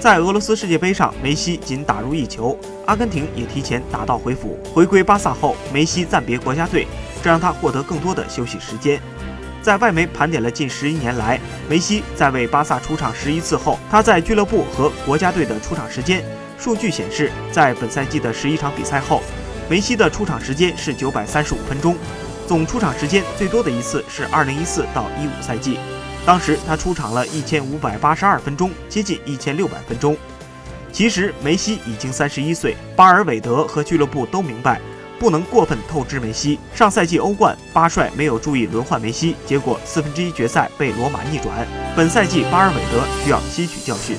在俄罗斯世界杯上，梅西仅打入一球，阿根廷也提前打道回府。回归巴萨后，梅西暂别国家队，这让他获得更多的休息时间。在外媒盘点了近十一年来梅西在为巴萨出场十一次后，他在俱乐部和国家队的出场时间。数据显示，在本赛季的十一场比赛后，梅西的出场时间是九百三十五分钟，总出场时间最多的一次是二零一四到一五赛季。当时他出场了一千五百八十二分钟，接近一千六百分钟。其实梅西已经三十一岁，巴尔韦德和俱乐部都明白，不能过分透支梅西。上赛季欧冠，巴帅没有注意轮换梅西，结果四分之一决赛被罗马逆转。本赛季巴尔韦德需要吸取教训。